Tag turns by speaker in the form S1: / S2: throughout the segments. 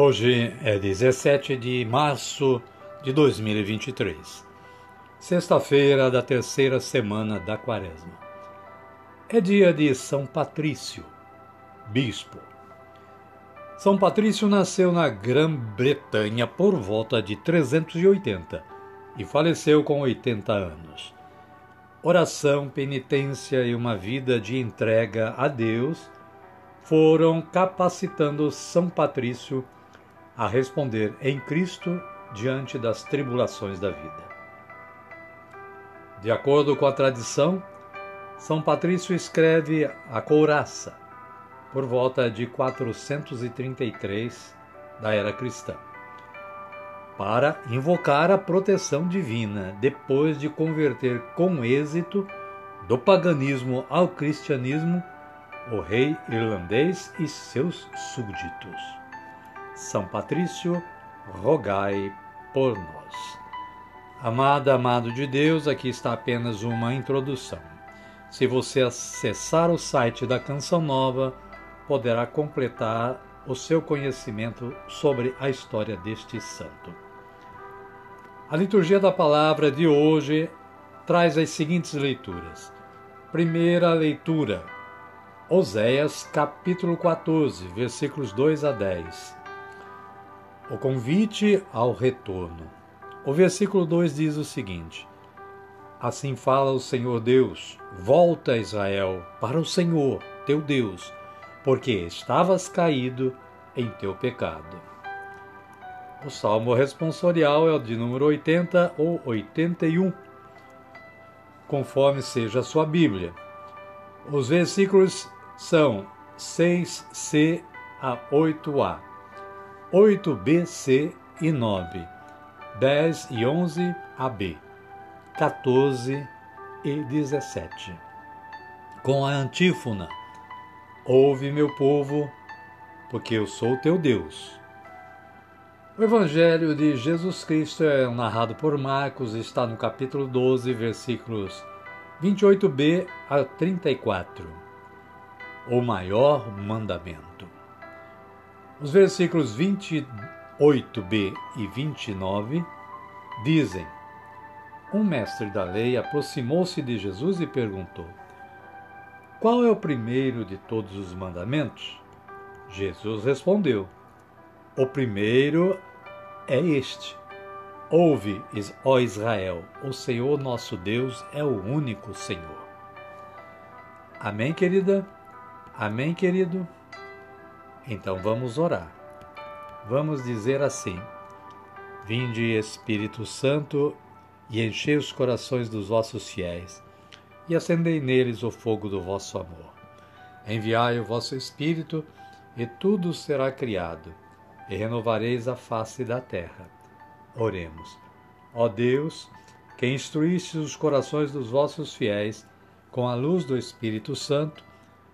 S1: Hoje é 17 de março de 2023, sexta-feira da terceira semana da Quaresma. É dia de São Patrício, bispo. São Patrício nasceu na Grã-Bretanha por volta de 380 e faleceu com 80 anos. Oração, penitência e uma vida de entrega a Deus foram capacitando São Patrício a responder em Cristo diante das tribulações da vida. De acordo com a tradição, São Patrício escreve a Couraça por volta de 433 da era cristã, para invocar a proteção divina depois de converter com êxito do paganismo ao cristianismo o rei irlandês e seus súditos. São Patrício rogai por nós. Amada, amado de Deus, aqui está apenas uma introdução. Se você acessar o site da Canção Nova, poderá completar o seu conhecimento sobre a história deste santo. A liturgia da palavra de hoje traz as seguintes leituras. Primeira leitura, Oséias, capítulo 14, versículos 2 a 10. O convite ao retorno. O versículo 2 diz o seguinte: Assim fala o Senhor Deus: Volta, Israel, para o Senhor, teu Deus, porque estavas caído em teu pecado. O salmo responsorial é o de número 80 ou 81, conforme seja a sua Bíblia. Os versículos são 6c a 8a. 8B, C e 9, 10 e 11 AB, 14 e 17. Com a antífona: Ouve, meu povo, porque eu sou teu Deus. O Evangelho de Jesus Cristo é narrado por Marcos, está no capítulo 12, versículos 28b a 34. O maior mandamento. Os versículos 28b e 29 dizem: Um mestre da lei aproximou-se de Jesus e perguntou: Qual é o primeiro de todos os mandamentos? Jesus respondeu: O primeiro é este: Ouve, ó Israel, o Senhor nosso Deus é o único Senhor. Amém, querida? Amém, querido? Então vamos orar. Vamos dizer assim: Vinde, Espírito Santo, e enchei os corações dos vossos fiéis, e acendei neles o fogo do vosso amor. Enviai o vosso Espírito, e tudo será criado, e renovareis a face da terra. Oremos. Ó Deus, que instruíste os corações dos vossos fiéis com a luz do Espírito Santo,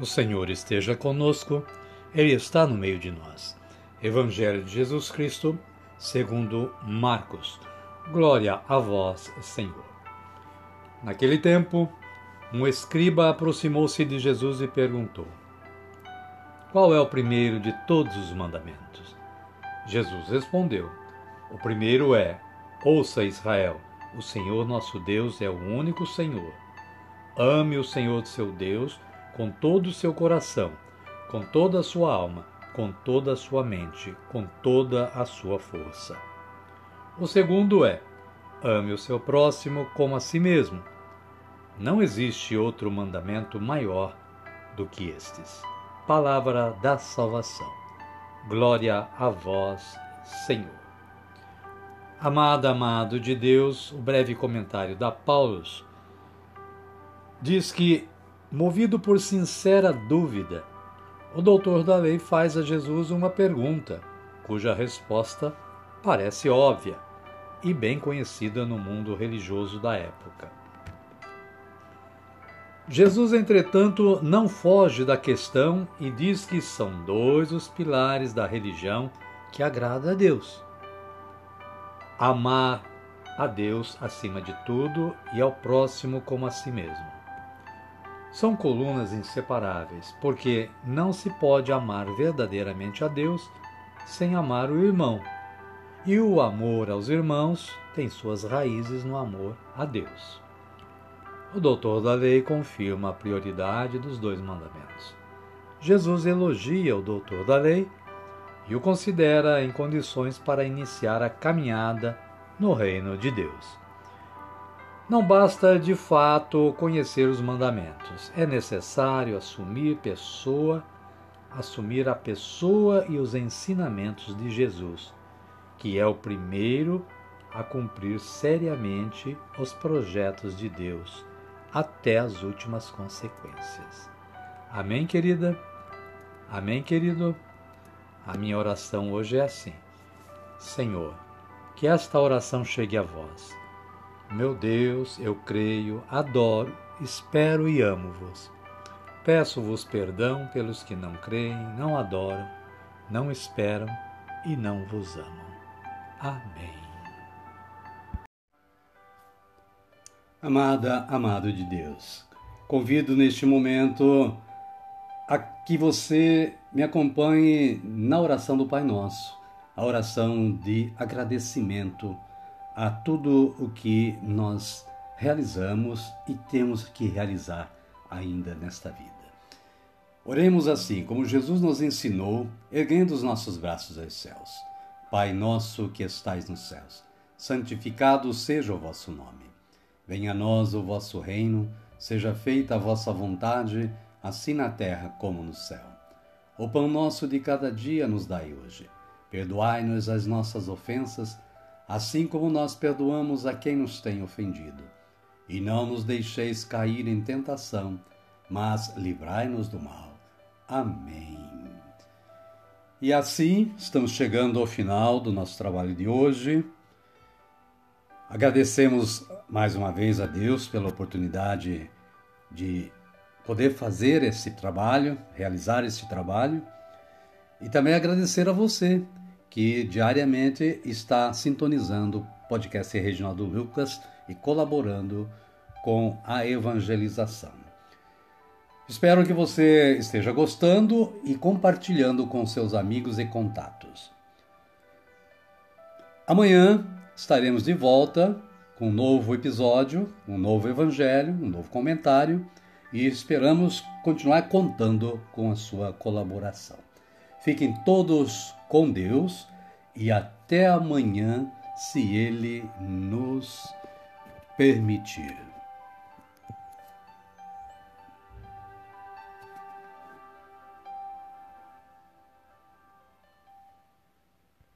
S1: O Senhor esteja conosco, Ele está no meio de nós. Evangelho de Jesus Cristo, segundo Marcos. Glória a vós, Senhor. Naquele tempo, um escriba aproximou-se de Jesus e perguntou: Qual é o primeiro de todos os mandamentos? Jesus respondeu: O primeiro é: Ouça Israel, o Senhor nosso Deus é o único Senhor. Ame o Senhor seu Deus com todo o seu coração, com toda a sua alma, com toda a sua mente, com toda a sua força. O segundo é: ame o seu próximo como a si mesmo. Não existe outro mandamento maior do que estes. Palavra da salvação. Glória a vós, Senhor. Amada, amado de Deus, o breve comentário da Paulus diz que Movido por sincera dúvida, o doutor da lei faz a Jesus uma pergunta, cuja resposta parece óbvia e bem conhecida no mundo religioso da época. Jesus, entretanto, não foge da questão e diz que são dois os pilares da religião que agrada a Deus: amar a Deus acima de tudo e ao próximo como a si mesmo são colunas inseparáveis, porque não se pode amar verdadeiramente a Deus sem amar o irmão. E o amor aos irmãos tem suas raízes no amor a Deus. O doutor da lei confirma a prioridade dos dois mandamentos. Jesus elogia o doutor da lei e o considera em condições para iniciar a caminhada no reino de Deus. Não basta de fato conhecer os mandamentos, é necessário assumir pessoa, assumir a pessoa e os ensinamentos de Jesus, que é o primeiro a cumprir seriamente os projetos de Deus até as últimas consequências. Amém, querida? Amém, querido? A minha oração hoje é assim: Senhor, que esta oração chegue a vós meu Deus, eu creio, adoro, espero e amo-vos. Peço-vos perdão pelos que não creem, não adoram, não esperam e não vos amam. Amém. Amada, amado de Deus, convido neste momento a que você me acompanhe na oração do Pai Nosso, a oração de agradecimento a tudo o que nós realizamos e temos que realizar ainda nesta vida. Oremos assim, como Jesus nos ensinou, erguendo os nossos braços aos céus. Pai nosso que estais nos céus, santificado seja o vosso nome. Venha a nós o vosso reino, seja feita a vossa vontade, assim na terra como no céu. O pão nosso de cada dia nos dai hoje. Perdoai-nos as nossas ofensas, assim como nós perdoamos a quem nos tem ofendido. E não nos deixeis cair em tentação, mas livrai-nos do mal. Amém. E assim, estamos chegando ao final do nosso trabalho de hoje. Agradecemos mais uma vez a Deus pela oportunidade de poder fazer esse trabalho, realizar esse trabalho, e também agradecer a você que diariamente está sintonizando o podcast Reginaldo Lucas e colaborando com a evangelização. Espero que você esteja gostando e compartilhando com seus amigos e contatos. Amanhã estaremos de volta com um novo episódio, um novo evangelho, um novo comentário e esperamos continuar contando com a sua colaboração. Fiquem todos com Deus e até amanhã, se Ele nos permitir.